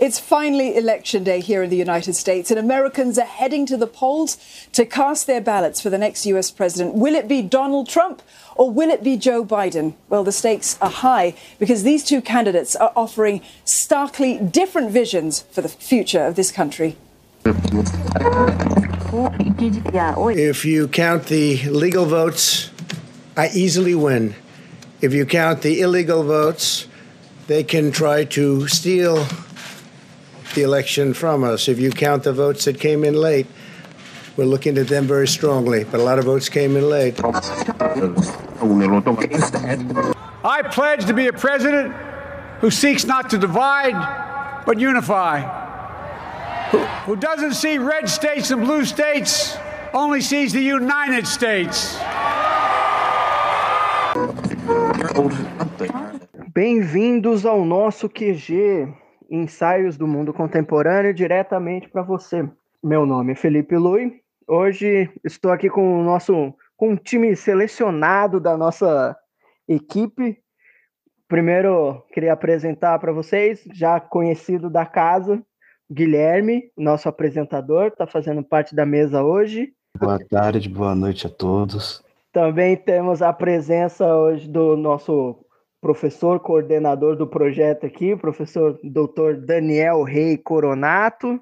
It's finally election day here in the United States, and Americans are heading to the polls to cast their ballots for the next US president. Will it be Donald Trump or will it be Joe Biden? Well, the stakes are high because these two candidates are offering starkly different visions for the future of this country. If you count the legal votes, I easily win. If you count the illegal votes, they can try to steal the election from us. If you count the votes that came in late, we're looking at them very strongly, but a lot of votes came in late. I pledge to be a president who seeks not to divide, but unify. Who, who doesn't see red states and blue states, only sees the United States. Bem-vindos ao nosso QG, ensaios do mundo contemporâneo, diretamente para você. Meu nome é Felipe Lui. Hoje estou aqui com o nosso com um time selecionado da nossa equipe. Primeiro, queria apresentar para vocês, já conhecido da casa, Guilherme, nosso apresentador, está fazendo parte da mesa hoje. Boa tarde, boa noite a todos. Também temos a presença hoje do nosso professor coordenador do projeto aqui, o professor Dr. Daniel Rei Coronato.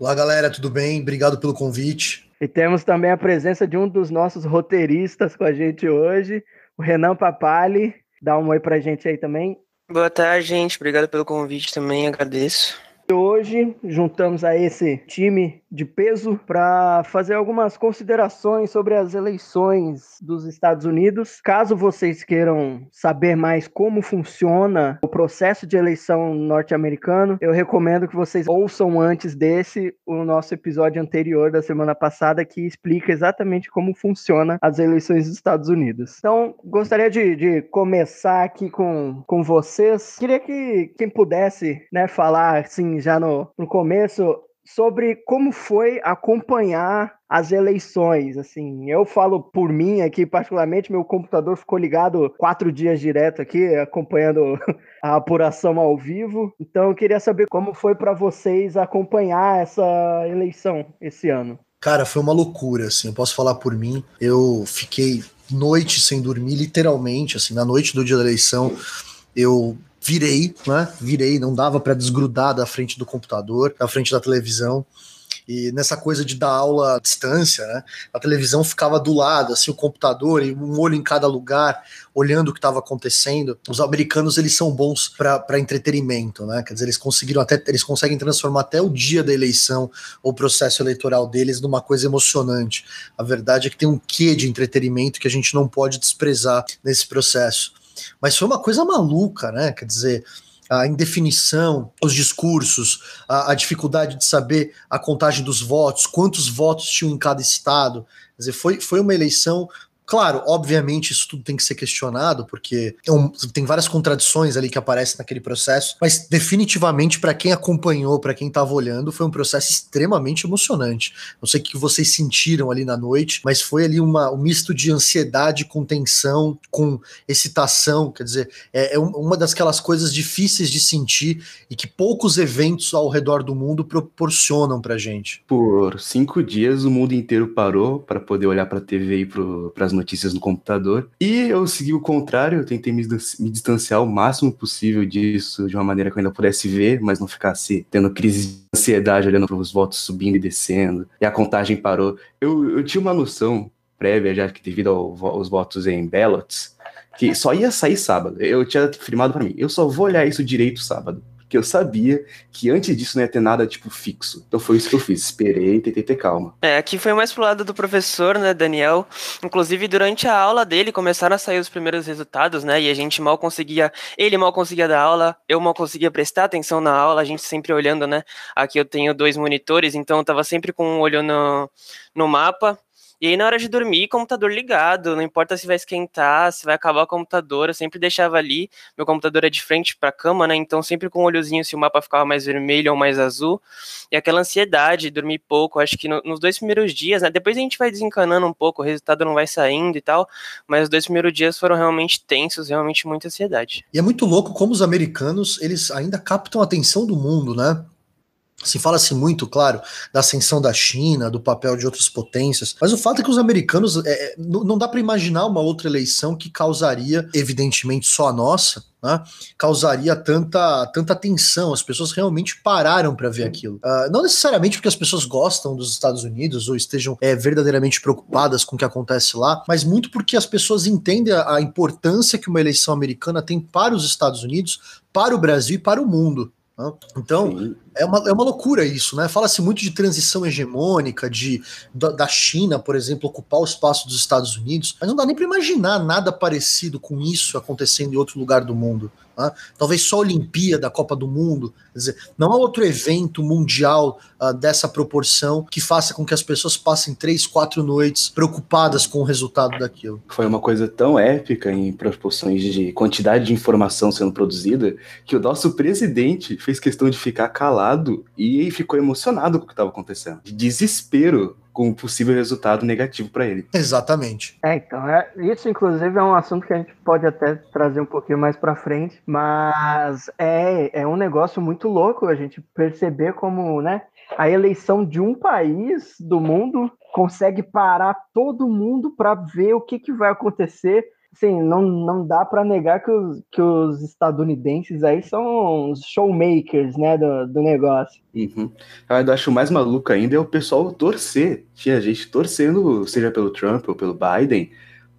Olá, galera, tudo bem? Obrigado pelo convite. E temos também a presença de um dos nossos roteiristas com a gente hoje, o Renan Papali. Dá um oi pra gente aí também. Boa tarde, gente. Obrigado pelo convite também, agradeço. Hoje juntamos a esse time de peso para fazer algumas considerações sobre as eleições dos Estados Unidos. Caso vocês queiram saber mais como funciona o processo de eleição norte-americano, eu recomendo que vocês ouçam antes desse o nosso episódio anterior da semana passada que explica exatamente como funciona as eleições dos Estados Unidos. Então, gostaria de, de começar aqui com, com vocês. Queria que quem pudesse né, falar assim já no, no começo sobre como foi acompanhar as eleições. Assim, eu falo por mim aqui, particularmente, meu computador ficou ligado quatro dias direto aqui, acompanhando a apuração ao vivo. Então, eu queria saber como foi para vocês acompanhar essa eleição esse ano. Cara, foi uma loucura, assim, eu posso falar por mim. Eu fiquei noite sem dormir, literalmente, assim, na noite do dia da eleição, eu virei, né? Virei, não dava para desgrudar da frente do computador, da frente da televisão. E nessa coisa de dar aula à distância, né? A televisão ficava do lado, assim, o computador e um olho em cada lugar, olhando o que estava acontecendo. Os americanos, eles são bons para entretenimento, né? Quer dizer, eles conseguiram até, eles conseguem transformar até o dia da eleição, o processo eleitoral deles, numa coisa emocionante. A verdade é que tem um quê de entretenimento que a gente não pode desprezar nesse processo. Mas foi uma coisa maluca, né? Quer dizer, a indefinição, os discursos, a, a, dificuldade de saber a contagem dos votos, quantos votos tinham em cada estado. Quer dizer, foi, foi uma eleição Claro, obviamente isso tudo tem que ser questionado, porque é um, tem várias contradições ali que aparecem naquele processo, mas definitivamente para quem acompanhou, para quem estava olhando, foi um processo extremamente emocionante. Não sei o que vocês sentiram ali na noite, mas foi ali uma, um misto de ansiedade com tensão, com excitação, quer dizer, é, é uma das coisas difíceis de sentir e que poucos eventos ao redor do mundo proporcionam pra gente. Por cinco dias o mundo inteiro parou para poder olhar para a TV e para as as notícias no computador. E eu segui o contrário, eu tentei me, me distanciar o máximo possível disso, de uma maneira que eu ainda pudesse ver, mas não ficasse tendo crise de ansiedade olhando para os votos subindo e descendo. E a contagem parou. Eu, eu tinha uma noção prévia, já que devido ao, aos votos em ballots, que só ia sair sábado. Eu tinha afirmado para mim, eu só vou olhar isso direito sábado que eu sabia que antes disso não ia ter nada, tipo, fixo. Então foi isso que eu fiz. Esperei tentei ter calma. É, aqui foi mais pro lado do professor, né, Daniel. Inclusive, durante a aula dele, começaram a sair os primeiros resultados, né, e a gente mal conseguia... Ele mal conseguia dar aula, eu mal conseguia prestar atenção na aula, a gente sempre olhando, né. Aqui eu tenho dois monitores, então eu tava sempre com um olho no, no mapa. E aí, na hora de dormir, computador ligado, não importa se vai esquentar, se vai acabar o computador, eu sempre deixava ali. Meu computador é de frente para a cama, né? Então, sempre com o um olhozinho se o mapa ficava mais vermelho ou mais azul. E aquela ansiedade, dormir pouco. Acho que no, nos dois primeiros dias, né? Depois a gente vai desencanando um pouco, o resultado não vai saindo e tal. Mas os dois primeiros dias foram realmente tensos, realmente muita ansiedade. E é muito louco como os americanos, eles ainda captam a atenção do mundo, né? Se fala-se muito, claro, da ascensão da China, do papel de outras potências, mas o fato é que os americanos, é, é não, dá para imaginar uma outra eleição que causaria, evidentemente só a nossa, né, causaria tanta, tanta tensão. As pessoas realmente pararam para ver aquilo. Uh, não necessariamente porque as pessoas gostam dos Estados Unidos ou estejam é, verdadeiramente preocupadas com o que acontece lá, mas muito porque as pessoas entendem a, a importância que uma eleição americana tem para os Estados Unidos, para o Brasil e para o mundo. Né? Então, é uma, é uma loucura isso, né? Fala-se muito de transição hegemônica, de da, da, China, por exemplo, ocupar o espaço dos Estados Unidos, mas não dá nem para imaginar nada parecido com isso acontecendo em outro lugar do mundo. Né? Talvez só a Olimpíada, a Copa do Mundo, quer dizer, não há outro evento mundial uh, dessa proporção que faça com que as pessoas passem três, quatro noites preocupadas com o resultado daquilo. Foi uma coisa tão épica em proporções de quantidade de informação sendo produzida que o nosso presidente fez questão de ficar calado lado e ficou emocionado com o que estava acontecendo. De desespero com o possível resultado negativo para ele. Exatamente. É, então, é, isso inclusive é um assunto que a gente pode até trazer um pouquinho mais para frente, mas é, é um negócio muito louco a gente perceber como, né, a eleição de um país do mundo consegue parar todo mundo para ver o que, que vai acontecer sim, não, não dá para negar que os, que os estadunidenses aí são os showmakers, né, do, do negócio. Uhum. Eu acho mais maluco ainda é o pessoal torcer. Tinha gente torcendo, seja pelo Trump ou pelo Biden,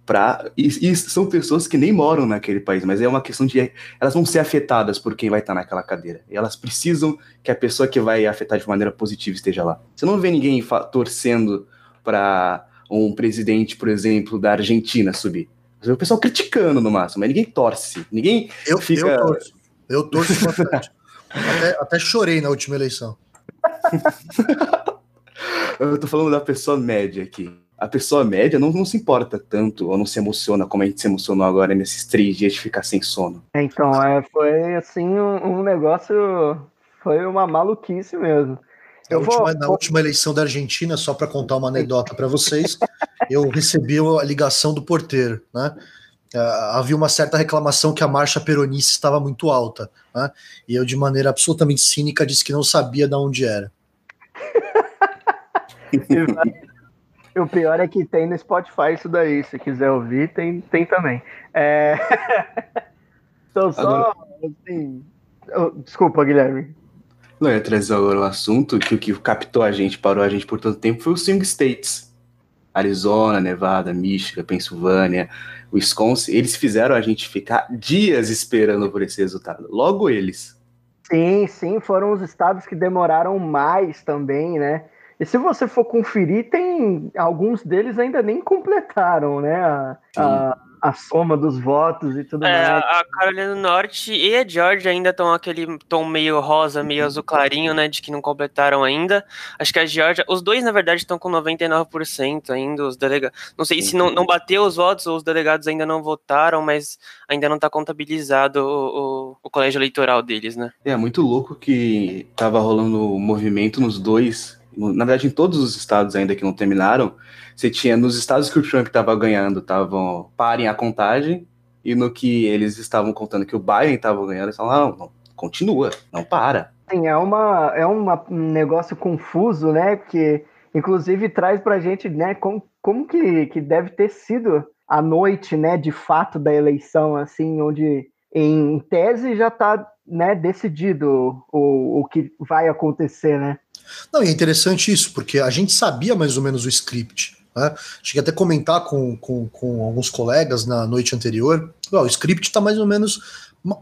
pra... E, e, são pessoas que nem moram naquele país, mas é uma questão de... Elas vão ser afetadas por quem vai estar naquela cadeira. E elas precisam que a pessoa que vai afetar de maneira positiva esteja lá. Você não vê ninguém torcendo para um presidente, por exemplo, da Argentina subir o pessoal criticando no máximo, mas ninguém torce. Ninguém eu, fica. Eu torço. Eu torço bastante. até, até chorei na última eleição. eu tô falando da pessoa média aqui. A pessoa média não, não se importa tanto ou não se emociona como a gente se emocionou agora nesses três dias de ficar sem sono. Então, é, foi assim um, um negócio. Foi uma maluquice mesmo. Na última, vou... na última eleição da Argentina, só para contar uma anedota para vocês, eu recebi a ligação do porteiro, né? Uh, havia uma certa reclamação que a marcha peronista estava muito alta, né? E eu, de maneira absolutamente cínica, disse que não sabia de onde era. o pior é que tem no Spotify isso daí. Se quiser ouvir, tem, tem também. É... então, só. Agora... Assim... Oh, desculpa, Guilherme. Não, ia trazer agora o assunto que o que captou a gente, parou a gente por tanto tempo foi o Swing States. Arizona, Nevada, Michigan, Pensilvânia, Wisconsin, eles fizeram a gente ficar dias esperando por esse resultado. Logo eles. Sim, sim, foram os estados que demoraram mais também, né? E se você for conferir, tem alguns deles ainda nem completaram, né? A, a, a soma dos votos e tudo é, mais. A Carolina do Norte e a Georgia ainda estão aquele tom meio rosa, meio azul clarinho, né? De que não completaram ainda. Acho que a Georgia, os dois, na verdade, estão com 99% ainda, os delegados. Não sei se não, não bateu os votos ou os delegados ainda não votaram, mas ainda não está contabilizado o, o, o, colégio eleitoral deles, né? É, muito louco que tava rolando movimento nos dois, na verdade, em todos os estados ainda que não terminaram você tinha nos estados que o Trump estava ganhando, estavam parem a contagem, e no que eles estavam contando que o Biden estava ganhando, eles falaram, não, não, continua, não para. Sim, é, uma, é uma, um negócio confuso, né? Que inclusive traz pra gente, né, como, como que, que deve ter sido a noite, né, de fato da eleição, assim, onde em tese já está né, decidido o, o que vai acontecer, né? Não, e é interessante isso, porque a gente sabia mais ou menos o script. Né? Cheguei até a comentar com, com, com alguns colegas na noite anterior. Oh, o script está mais ou menos.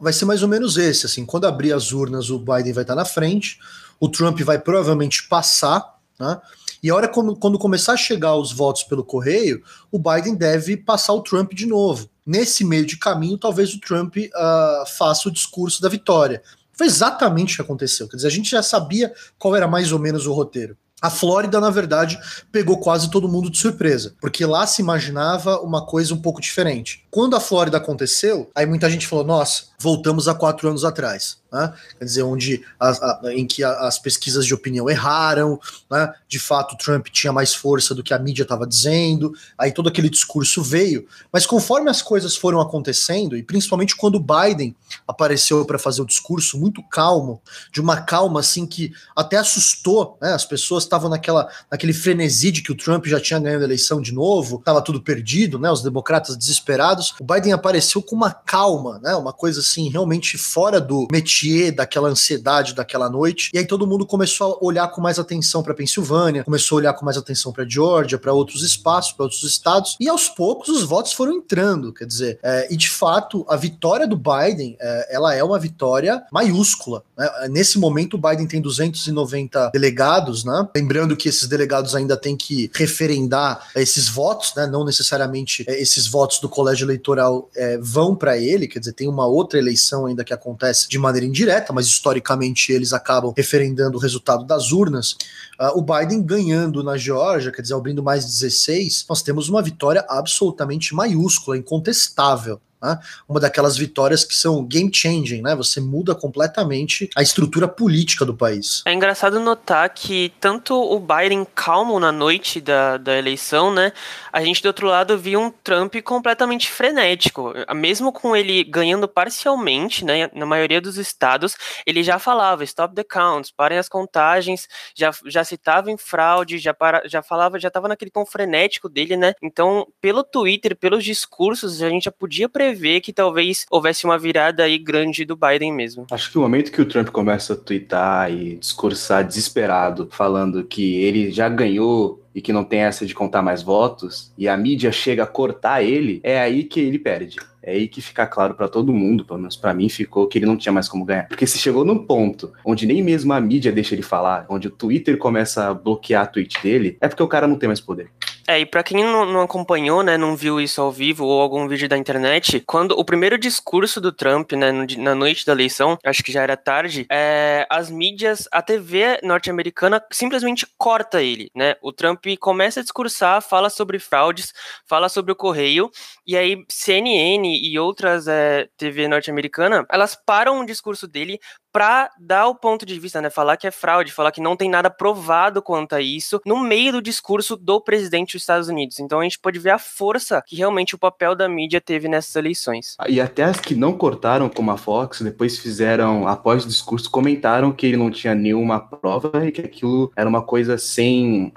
Vai ser mais ou menos esse. Assim, quando abrir as urnas, o Biden vai estar tá na frente, o Trump vai provavelmente passar, né? E a hora quando, quando começar a chegar os votos pelo correio, o Biden deve passar o Trump de novo. Nesse meio de caminho, talvez o Trump uh, faça o discurso da vitória. Foi exatamente o que aconteceu. Quer dizer, a gente já sabia qual era mais ou menos o roteiro. A Flórida, na verdade, pegou quase todo mundo de surpresa, porque lá se imaginava uma coisa um pouco diferente. Quando a Flórida aconteceu, aí muita gente falou: nossa, voltamos a quatro anos atrás. Né? Quer dizer, onde a, a, em que a, as pesquisas de opinião erraram, né? de fato Trump tinha mais força do que a mídia estava dizendo, aí todo aquele discurso veio. Mas conforme as coisas foram acontecendo, e principalmente quando Biden apareceu para fazer o discurso muito calmo, de uma calma assim que até assustou, né? as pessoas estavam naquela, naquele frenesi de que o Trump já tinha ganhado a eleição de novo, estava tudo perdido, né? os democratas desesperados. O Biden apareceu com uma calma, né? uma coisa assim realmente fora do métier daquela ansiedade daquela noite. E aí todo mundo começou a olhar com mais atenção para Pensilvânia, começou a olhar com mais atenção para Georgia, para outros espaços, para outros estados. E aos poucos os votos foram entrando, quer dizer, é, e de fato a vitória do Biden, é, ela é uma vitória maiúscula. Né? Nesse momento o Biden tem 290 delegados, né? Lembrando que esses delegados ainda têm que referendar esses votos, né? Não necessariamente é, esses votos do colégio eleitoral é, vão para ele, quer dizer, tem uma outra eleição ainda que acontece de maneira indireta, mas historicamente eles acabam referendando o resultado das urnas. Uh, o Biden ganhando na Geórgia, quer dizer, abrindo mais 16, nós temos uma vitória absolutamente maiúscula, incontestável. Né? Uma daquelas vitórias que são game changing, né? Você muda completamente a estrutura política do país. É engraçado notar que tanto o Biden calmo na noite da, da eleição, né? A gente do outro lado viu um Trump completamente frenético. Mesmo com ele ganhando parcialmente, né? Na maioria dos estados, ele já falava stop the counts, parem as contagens, já, já citava em fraude, já, para, já falava, já estava naquele tom frenético dele, né? Então, pelo Twitter, pelos discursos, a gente já podia prever prever que talvez houvesse uma virada aí grande do Biden mesmo. Acho que o momento que o Trump começa a twittar e discursar desesperado, falando que ele já ganhou e que não tem essa de contar mais votos, e a mídia chega a cortar ele, é aí que ele perde. É aí que fica claro para todo mundo, pelo menos para mim ficou que ele não tinha mais como ganhar. Porque se chegou num ponto onde nem mesmo a mídia deixa ele falar, onde o Twitter começa a bloquear a tweet dele, é porque o cara não tem mais poder. É, e pra quem não, não, acompanhou, né, não viu isso ao vivo ou algum vídeo da internet, quando o primeiro discurso do Trump, né, no, na noite da eleição, acho que já era tarde, é, as mídias, a TV norte-americana simplesmente corta ele, né? O Trump começa a discursar, fala sobre fraudes, fala sobre o correio, e aí CNN e outras é, TV norte-americana, elas param o discurso dele para dar o ponto de vista, né, falar que é fraude, falar que não tem nada provado quanto a isso, no meio do discurso do presidente dos Estados Unidos. Então a gente pode ver a força que realmente o papel da mídia teve nessas eleições. E até as que não cortaram, como a Fox, depois fizeram, após o discurso, comentaram que ele não tinha nenhuma prova e que aquilo era uma coisa sem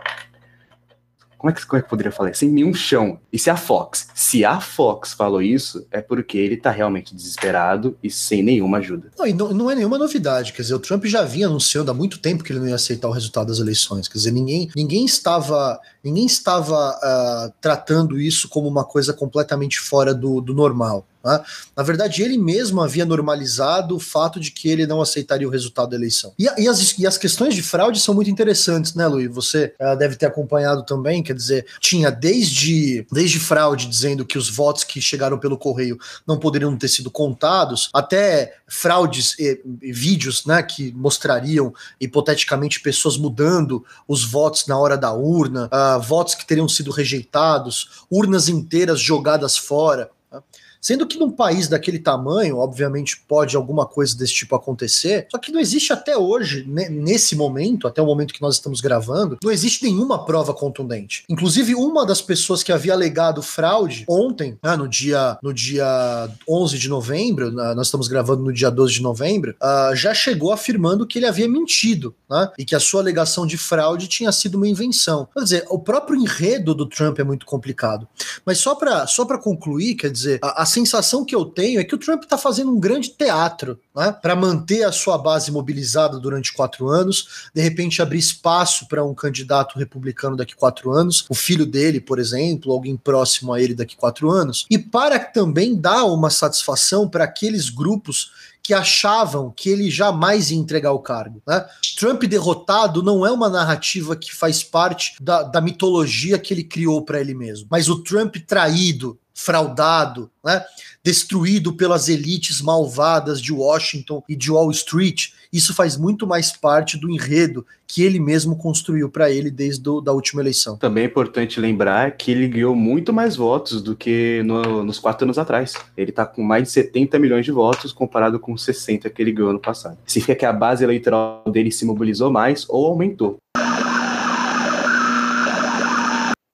como é que, como é que poderia falar? Sem nenhum chão. E se a Fox, se a Fox falou isso, é porque ele tá realmente desesperado e sem nenhuma ajuda. Não, e não, não é nenhuma novidade. Quer dizer, o Trump já vinha anunciando há muito tempo que ele não ia aceitar o resultado das eleições. Quer dizer, ninguém, ninguém estava, ninguém estava uh, tratando isso como uma coisa completamente fora do, do normal. Né? Na verdade, ele mesmo havia normalizado o fato de que ele não aceitaria o resultado da eleição. E, e, as, e as, questões de fraude são muito interessantes, né, Luiz? Você uh, deve ter acompanhado também, quer dizer, tinha desde, desde fraude dizendo que os votos que chegaram pelo correio não poderiam ter sido contados, até fraudes e, e vídeos né, que mostrariam hipoteticamente pessoas mudando os votos na hora da urna, uh, votos que teriam sido rejeitados, urnas inteiras jogadas fora. Né? Sendo que num país daquele tamanho, obviamente pode alguma coisa desse tipo acontecer, só que não existe até hoje, nesse momento, até o momento que nós estamos gravando, não existe nenhuma prova contundente. Inclusive, uma das pessoas que havia alegado fraude ontem, né, no, dia, no dia 11 de novembro, nós estamos gravando no dia 12 de novembro, uh, já chegou afirmando que ele havia mentido, né, e que a sua alegação de fraude tinha sido uma invenção. Quer dizer, o próprio enredo do Trump é muito complicado. Mas só para só concluir, quer dizer, a, a sensação que eu tenho é que o Trump está fazendo um grande teatro né, para manter a sua base mobilizada durante quatro anos, de repente abrir espaço para um candidato republicano daqui quatro anos, o filho dele, por exemplo, alguém próximo a ele daqui quatro anos, e para também dar uma satisfação para aqueles grupos que achavam que ele jamais ia entregar o cargo. Né? Trump derrotado não é uma narrativa que faz parte da, da mitologia que ele criou para ele mesmo, mas o Trump traído, fraudado, né? destruído pelas elites malvadas de Washington e de Wall Street, isso faz muito mais parte do enredo que ele mesmo construiu para ele desde a última eleição. Também é importante lembrar que ele ganhou muito mais votos do que no, nos quatro anos atrás. Ele está com mais de 70 milhões de votos comparado com 60 que ele ganhou ano passado. Significa que a base eleitoral dele se mobilizou mais ou aumentou.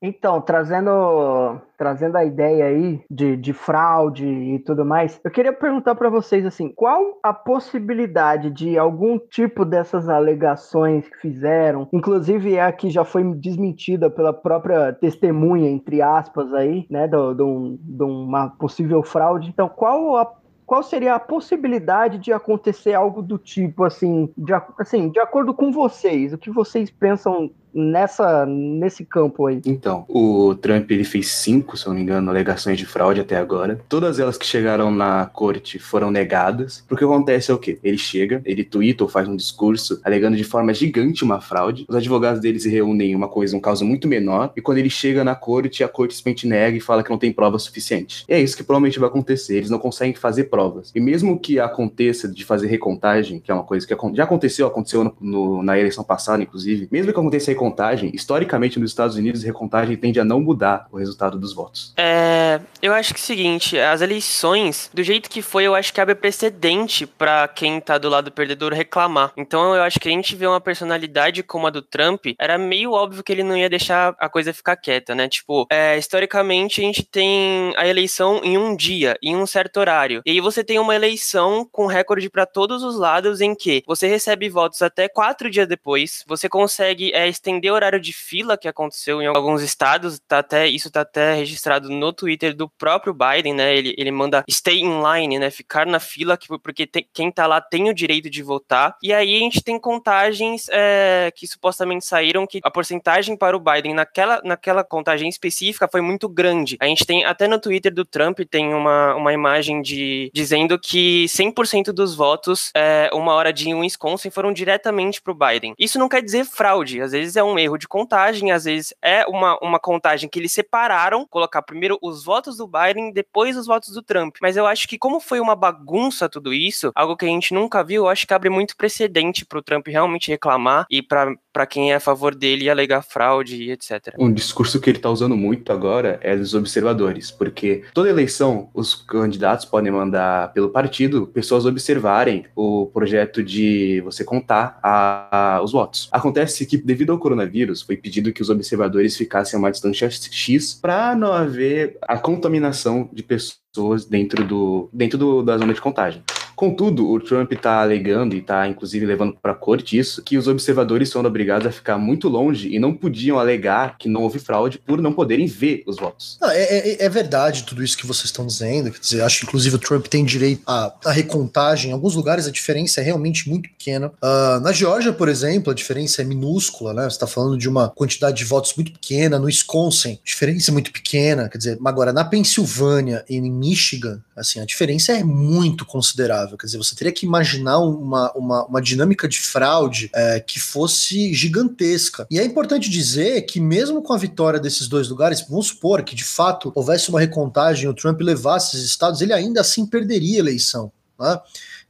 Então, trazendo, trazendo a ideia aí de, de fraude e tudo mais, eu queria perguntar para vocês assim, qual a possibilidade de algum tipo dessas alegações que fizeram, inclusive a que já foi desmentida pela própria testemunha, entre aspas aí, né, de uma possível fraude. Então, qual a qual seria a possibilidade de acontecer algo do tipo assim, de, assim, de acordo com vocês, o que vocês pensam nessa nesse campo aí? Então, o Trump ele fez cinco, se eu não me engano, alegações de fraude até agora. Todas elas que chegaram na corte foram negadas. Porque o que acontece é o quê? Ele chega, ele twitta ou faz um discurso alegando de forma gigante uma fraude. Os advogados dele se reúnem em uma coisa, um caso muito menor. E quando ele chega na corte, a corte simplesmente nega e fala que não tem prova suficiente. E é isso que provavelmente vai acontecer. Eles não conseguem fazer provas. E mesmo que aconteça de fazer recontagem, que é uma coisa que já aconteceu, aconteceu no, no, na eleição passada, inclusive, mesmo que aconteça recontagem, historicamente nos Estados Unidos, recontagem tende a não mudar o resultado dos votos. É, eu acho que é o seguinte, as eleições, do jeito que foi, eu acho que abre precedente para quem tá do lado perdedor reclamar. Então eu acho que a gente vê uma personalidade como a do Trump, era meio óbvio que ele não ia deixar a coisa ficar quieta, né? Tipo, é, historicamente a gente tem a eleição em um dia, em um certo horário. E aí você tem uma eleição com recorde para todos os lados em que você recebe votos até quatro dias depois, você consegue é, estender estender o horário de fila que aconteceu em alguns estados, tá até, isso tá até registrado no Twitter do próprio Biden, né? Ele, ele manda stay in line, né? Ficar na fila, porque tem, quem tá lá tem o direito de votar. E aí a gente tem contagens é, que supostamente saíram que a porcentagem para o Biden naquela, naquela contagem específica foi muito grande. A gente tem até no Twitter do Trump tem uma, uma imagem de dizendo que 100% dos votos, é, uma hora de Wisconsin, foram diretamente para o Biden. Isso não quer dizer fraude, às vezes é é um erro de contagem, às vezes é uma, uma contagem que eles separaram, colocar primeiro os votos do Biden, depois os votos do Trump. Mas eu acho que como foi uma bagunça tudo isso, algo que a gente nunca viu, eu acho que abre muito precedente para o Trump realmente reclamar e para para quem é a favor dele alegar fraude e etc. Um discurso que ele está usando muito agora é dos observadores, porque toda eleição os candidatos podem mandar pelo partido pessoas observarem o projeto de você contar a, a, os votos. Acontece que devido ao coronavírus foi pedido que os observadores ficassem a uma distância X para não haver a contaminação de pessoas dentro, do, dentro do, da zona de contagem. Contudo, o Trump está alegando e está inclusive levando para a corte isso, que os observadores são obrigados a ficar muito longe e não podiam alegar que não houve fraude por não poderem ver os votos. É, é, é, verdade tudo isso que vocês estão dizendo. Quer dizer, acho que inclusive o Trump tem direito à, à recontagem. Em alguns lugares a diferença é realmente muito pequena. Uh, na Geórgia, por exemplo, a diferença é minúscula, né? Você está falando de uma quantidade de votos muito pequena. No Wisconsin, diferença é muito pequena. Quer dizer, agora na Pensilvânia e em Michigan, assim, a diferença é muito considerável. Quer dizer, você teria que imaginar uma, uma, uma dinâmica de fraude é, que fosse gigantesca. E é importante dizer que, mesmo com a vitória desses dois lugares, vamos supor que de fato houvesse uma recontagem e o Trump levasse esses estados, ele ainda assim perderia a eleição. Né?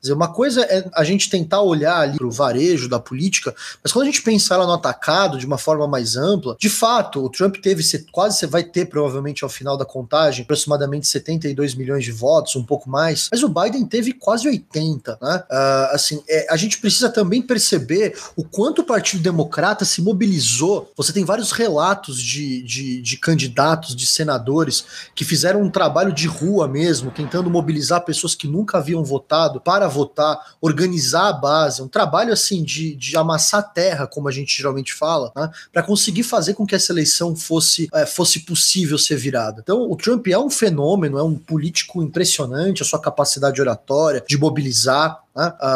Dizer, uma coisa é a gente tentar olhar ali para o varejo da política, mas quando a gente pensar ela no atacado de uma forma mais ampla, de fato, o Trump teve quase você vai ter provavelmente ao final da contagem aproximadamente 72 milhões de votos, um pouco mais, mas o Biden teve quase 80, né? Uh, assim, é, a gente precisa também perceber o quanto o Partido Democrata se mobilizou. Você tem vários relatos de, de, de candidatos, de senadores que fizeram um trabalho de rua mesmo, tentando mobilizar pessoas que nunca haviam votado para votar, organizar a base, um trabalho assim de, de amassar terra, como a gente geralmente fala, né, para conseguir fazer com que essa eleição fosse, é, fosse possível ser virada. Então, o Trump é um fenômeno, é um político impressionante, a sua capacidade oratória de mobilizar,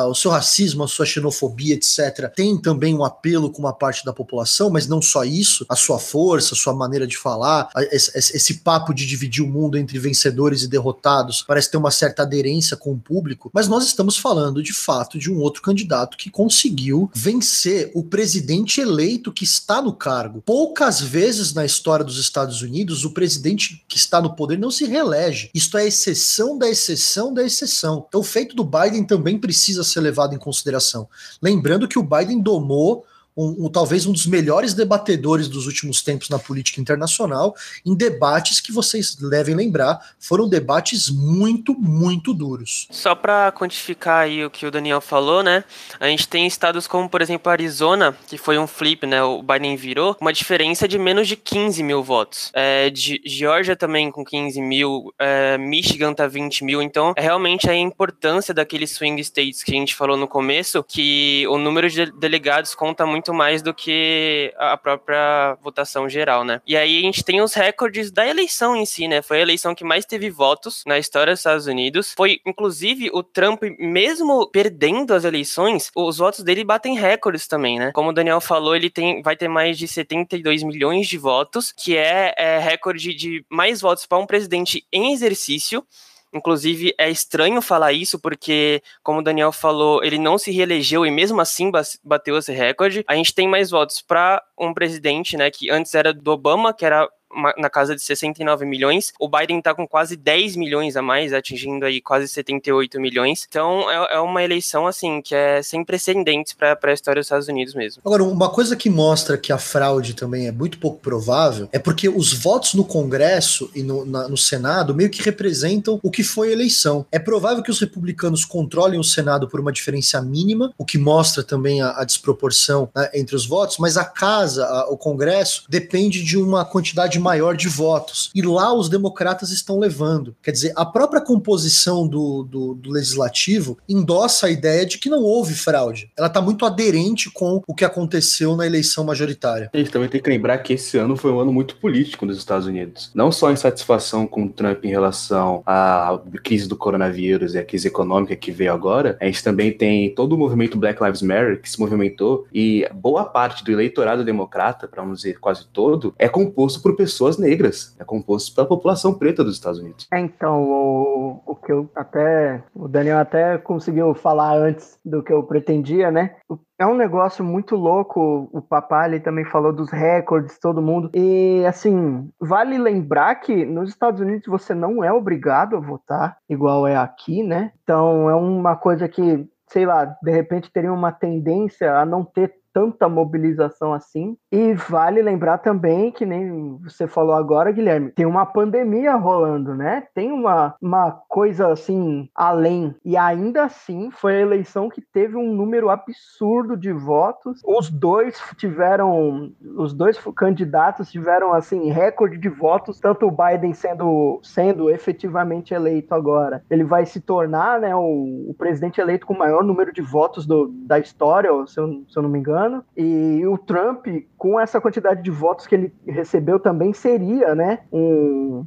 o seu racismo, a sua xenofobia, etc., tem também um apelo com uma parte da população, mas não só isso, a sua força, a sua maneira de falar, esse, esse, papo de dividir o mundo entre vencedores e derrotados parece ter uma certa aderência com o público, mas nós estamos falando de fato de um outro candidato que conseguiu vencer o presidente eleito que está no cargo. Poucas vezes na história dos Estados Unidos o presidente que está no poder não se reelege. Isto é exceção da exceção da exceção. Então, o feito do Biden também precisa ser levado em consideração. Lembrando que o Biden domou um, um, talvez um dos melhores debatedores dos últimos tempos na política internacional, em debates que vocês devem lembrar, foram debates muito, muito duros. Só para quantificar aí o que o Daniel falou, né? A gente tem estados como, por exemplo, Arizona, que foi um flip, né? O Biden virou, uma diferença de menos de 15 mil votos. É, de, Georgia também com 15 mil, é, Michigan tá 20 mil, então é realmente a importância daqueles swing states que a gente falou no começo, que o número de delegados conta muito muito mais do que a própria votação geral, né? E aí a gente tem os recordes da eleição em si, né? Foi a eleição que mais teve votos na história dos Estados Unidos. Foi, inclusive, o Trump, mesmo perdendo as eleições, os votos dele batem recordes também, né? Como o Daniel falou, ele tem, vai ter mais de 72 milhões de votos, que é, é recorde de mais votos para um presidente em exercício. Inclusive, é estranho falar isso, porque, como o Daniel falou, ele não se reelegeu e mesmo assim bateu esse recorde. A gente tem mais votos para um presidente, né, que antes era do Obama, que era na casa de 69 milhões. O Biden está com quase 10 milhões a mais, atingindo aí quase 78 milhões. Então é, é uma eleição assim que é sem precedentes para a história dos Estados Unidos mesmo. Agora, uma coisa que mostra que a fraude também é muito pouco provável é porque os votos no Congresso e no, na, no Senado meio que representam o que foi a eleição. É provável que os republicanos controlem o Senado por uma diferença mínima, o que mostra também a, a desproporção né, entre os votos, mas a casa, a, o Congresso, depende de uma quantidade maior de votos. E lá os democratas estão levando. Quer dizer, a própria composição do, do, do legislativo endossa a ideia de que não houve fraude. Ela está muito aderente com o que aconteceu na eleição majoritária. A gente também tem que lembrar que esse ano foi um ano muito político nos Estados Unidos. Não só a insatisfação com o Trump em relação à crise do coronavírus e a crise econômica que veio agora, a gente também tem todo o movimento Black Lives Matter que se movimentou e boa parte do eleitorado democrata, para não dizer quase todo, é composto por pessoas pessoas negras, é composto pela população preta dos Estados Unidos. É, então, o, o que eu até. O Daniel até conseguiu falar antes do que eu pretendia, né? É um negócio muito louco. O papai também falou dos recordes, todo mundo. E assim, vale lembrar que nos Estados Unidos você não é obrigado a votar, igual é aqui, né? Então é uma coisa que, sei lá, de repente teria uma tendência a não ter tanta mobilização assim. E vale lembrar também que nem você falou agora, Guilherme, tem uma pandemia rolando, né? Tem uma, uma coisa assim além. E ainda assim foi a eleição que teve um número absurdo de votos. Os dois tiveram, os dois candidatos tiveram assim recorde de votos, tanto o Biden sendo sendo efetivamente eleito agora. Ele vai se tornar, né, o, o presidente eleito com o maior número de votos do, da história, se eu, se eu não me engano ano. E o Trump, com essa quantidade de votos que ele recebeu, também seria, né, um,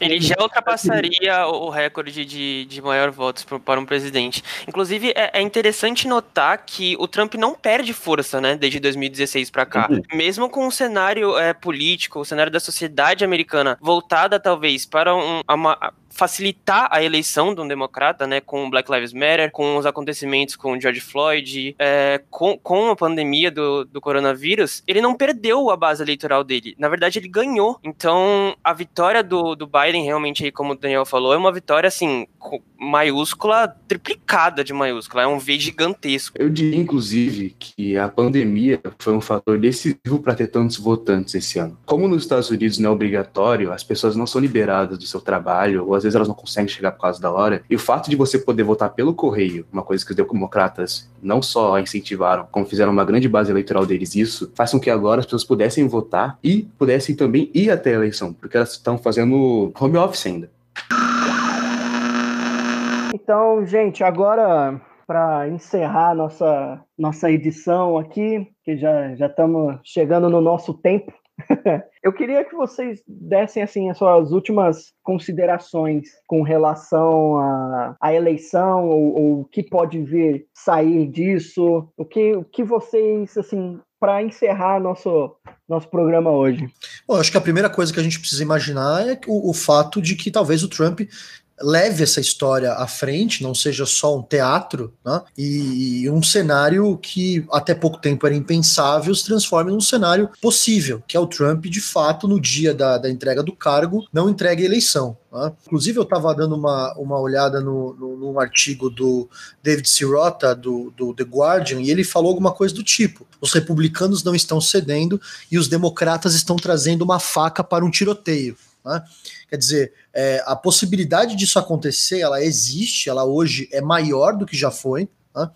ele já ultrapassaria o recorde de, de maior votos para um presidente. Inclusive, é, é, interessante notar que o Trump não perde força, né, desde 2016 para cá. Uhum. Mesmo com o cenário é, político, o cenário da sociedade americana voltada, talvez, para um, uma, facilitar a eleição de um democrata, né, com o Black Lives Matter, com os acontecimentos com George Floyd, é, com, com a pandemia do, do coronavírus, ele não perdeu a base eleitoral dele. Na verdade, ele ganhou. Então, a vitória do, do Biden, realmente, como o Daniel falou, é uma vitória, assim, maiúscula, triplicada de maiúscula. É um V gigantesco. Eu diria, inclusive, que a pandemia foi um fator decisivo para ter tantos votantes esse ano. Como nos Estados Unidos não é obrigatório, as pessoas não são liberadas do seu trabalho, ou às vezes elas não conseguem chegar por causa da hora. E o fato de você poder votar pelo correio, uma coisa que os democratas não só incentivaram, como fizeram uma grande base eleitoral deles, isso faz com que agora as pessoas pudessem votar e pudessem também ir até a eleição, porque elas estão fazendo home office ainda. Então, gente, agora para encerrar nossa nossa edição aqui, que já estamos chegando no nosso tempo. Eu queria que vocês dessem assim as suas últimas considerações com relação à, à eleição ou o que pode vir sair disso, o que, o que vocês assim para encerrar nosso nosso programa hoje. Bom, acho que a primeira coisa que a gente precisa imaginar é o, o fato de que talvez o Trump leve essa história à frente, não seja só um teatro, né? e um cenário que até pouco tempo era impensável se transforme num cenário possível, que é o Trump, de fato, no dia da, da entrega do cargo, não entregue a eleição. Né? Inclusive, eu estava dando uma, uma olhada no, no, num artigo do David Sirota, do, do The Guardian, e ele falou alguma coisa do tipo: os republicanos não estão cedendo e os democratas estão trazendo uma faca para um tiroteio. Né? Quer dizer, é, a possibilidade disso acontecer, ela existe, ela hoje é maior do que já foi. Né?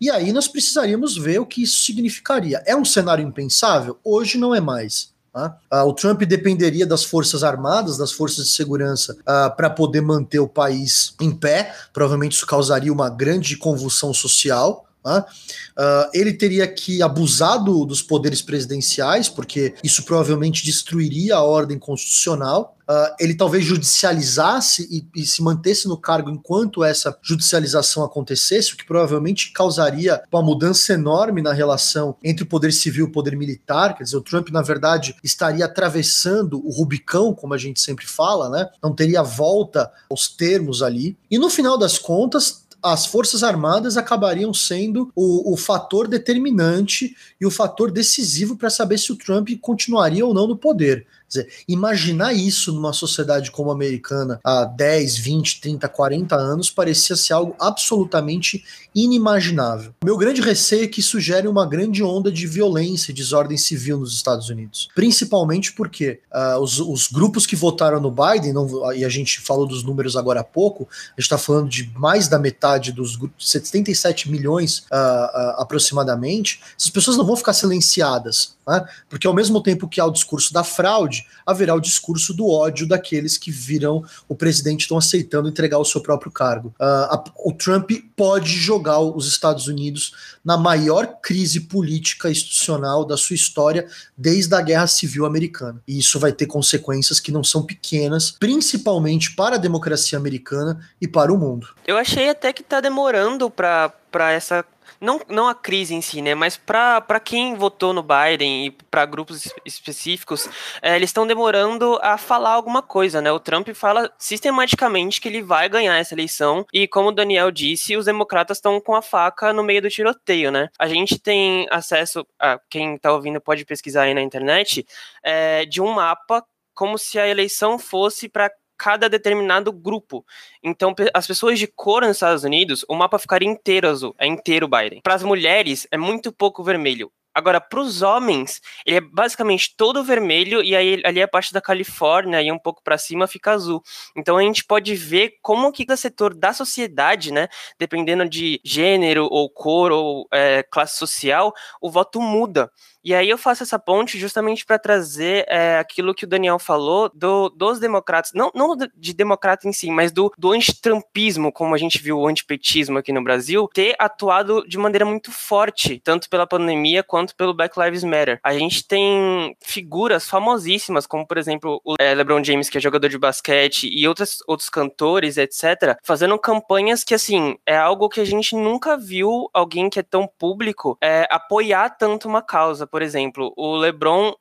E aí nós precisaríamos ver o que isso significaria. É um cenário impensável? Hoje não é mais. Tá? Ah, o Trump dependeria das forças armadas, das forças de segurança, ah, para poder manter o país em pé. Provavelmente isso causaria uma grande convulsão social. Uh, ele teria que abusar do, dos poderes presidenciais, porque isso provavelmente destruiria a ordem constitucional. Uh, ele talvez judicializasse e, e, se mantesse no cargo enquanto essa judicialização acontecesse, o que provavelmente causaria uma mudança enorme na relação entre o poder civil e o poder militar. Quer dizer, o Trump, na verdade, estaria atravessando o Rubicão, como a gente sempre fala, né? Não teria volta aos termos ali. E no final das contas, as Forças Armadas acabariam sendo o, o fator determinante e o fator decisivo para saber se o Trump continuaria ou não no poder dizer, imaginar isso numa sociedade como a americana há 10, 20, 30, 40 anos parecia ser algo absolutamente inimaginável. Meu grande receio é que isso gere uma grande onda de violência e desordem civil nos Estados Unidos. Principalmente porque uh, os, os, grupos que votaram no Biden, não, e a gente falou dos números agora há pouco, a gente está falando de mais da metade dos 77 milhões uh, uh, aproximadamente, essas pessoas não vão ficar silenciadas. Né? Porque ao mesmo tempo que há o discurso da fraude, haverá o discurso do ódio daqueles que viram o presidente estão aceitando entregar o seu próprio cargo. Uh, a, o Trump pode jogar os Estados Unidos na maior crise política institucional da sua história desde a Guerra Civil Americana. E isso vai ter consequências que não são pequenas, principalmente para a democracia americana e para o mundo. Eu achei até que está demorando para essa não, não a crise em si, né? Mas para quem votou no Biden e para grupos específicos, é, eles estão demorando a falar alguma coisa, né? O Trump fala sistematicamente que ele vai ganhar essa eleição e, como o Daniel disse, os democratas estão com a faca no meio do tiroteio, né? A gente tem acesso, a quem está ouvindo pode pesquisar aí na internet, é, de um mapa como se a eleição fosse para cada determinado grupo. Então, as pessoas de cor nos Estados Unidos, o mapa ficaria inteiro azul, é inteiro Biden. Para as mulheres, é muito pouco vermelho. Agora, para os homens, ele é basicamente todo vermelho e aí ali a parte da Califórnia e um pouco para cima fica azul. Então a gente pode ver como que cada setor da sociedade, né, dependendo de gênero ou cor ou é, classe social, o voto muda. E aí eu faço essa ponte justamente para trazer é, aquilo que o Daniel falou do, dos democratas, não, não de democrata em si, mas do, do antitrampismo, como a gente viu o antipetismo aqui no Brasil, ter atuado de maneira muito forte, tanto pela pandemia quanto pelo Black Lives Matter. A gente tem figuras famosíssimas, como por exemplo o é, LeBron James, que é jogador de basquete, e outros, outros cantores, etc., fazendo campanhas que, assim, é algo que a gente nunca viu alguém que é tão público é, apoiar tanto uma causa por exemplo, o LeBron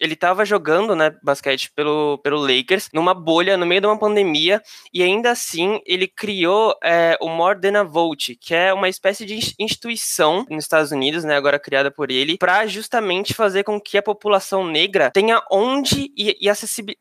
ele estava jogando, né, basquete pelo, pelo Lakers, numa bolha, no meio de uma pandemia, e ainda assim ele criou é, o More Than a Vote, que é uma espécie de instituição nos Estados Unidos, né, agora criada por ele, para justamente fazer com que a população negra tenha onde e, e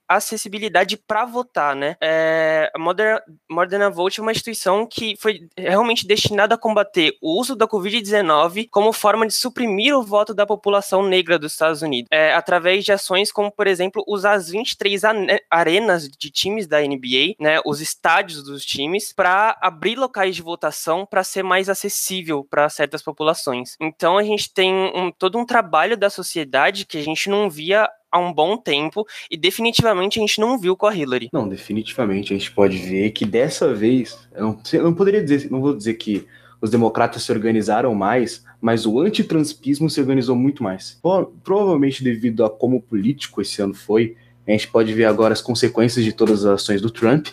acessibilidade para votar, né. É, Than, More Than a Vote é uma instituição que foi realmente destinada a combater o uso da Covid-19 como forma de suprimir o voto da população negra dos Estados Unidos, é, através de ações como, por exemplo, usar as 23 arenas de times da NBA, né, os estádios dos times, para abrir locais de votação para ser mais acessível para certas populações. Então a gente tem um, todo um trabalho da sociedade que a gente não via há um bom tempo e definitivamente a gente não viu com a Hillary. Não, definitivamente a gente pode ver que dessa vez, eu não, eu não poderia dizer, não vou dizer que os democratas se organizaram mais, mas o antitranspismo se organizou muito mais. Provavelmente devido a como político esse ano foi, A gente pode ver agora as consequências de todas as ações do Trump.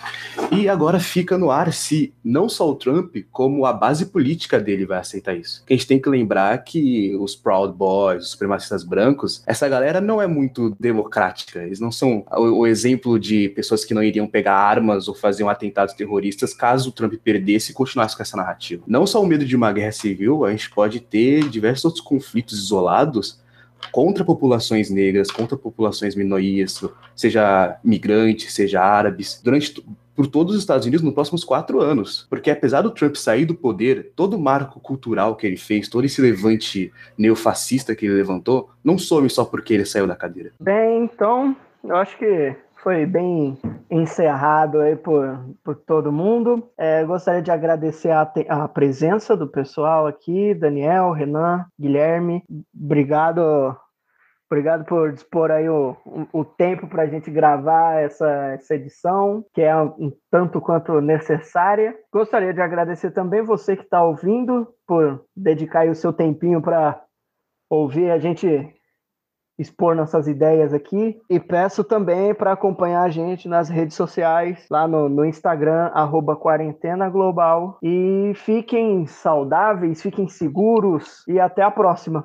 E agora fica no ar se não só o Trump, como a base política dele vai aceitar isso. a gente tem que lembrar que os Proud Boys, os supremacistas brancos, essa galera não é muito democrática. Eles não são o, o exemplo de pessoas que não iriam pegar armas ou fazer um atentados terroristas caso o Trump perdesse e continuasse com essa narrativa. Não só o medo de uma guerra civil, a gente pode ter diversos outros conflitos isolados contra populações negras, contra populações minorias, seja migrantes, seja árabes, durante por todos os Estados Unidos nos próximos quatro anos. Porque apesar do Trump sair do poder, todo o marco cultural que ele fez, todo esse levante neofascista que ele levantou, não some só porque ele saiu da cadeira. Bem, então, eu acho que foi bem encerrado aí por, por todo mundo. É, gostaria de agradecer a, a presença do pessoal aqui, Daniel, Renan, Guilherme. Obrigado Obrigado por dispor aí o, o, tempo para a gente gravar essa, essa edição, que é um tanto quanto necessária. Gostaria de agradecer também você que está ouvindo, por dedicar o seu tempinho para ouvir a gente expor nossas ideias aqui. E peço também para acompanhar a gente nas redes sociais, lá no, no Instagram, arroba Quarentena Global. E fiquem saudáveis, fiquem seguros e até a próxima.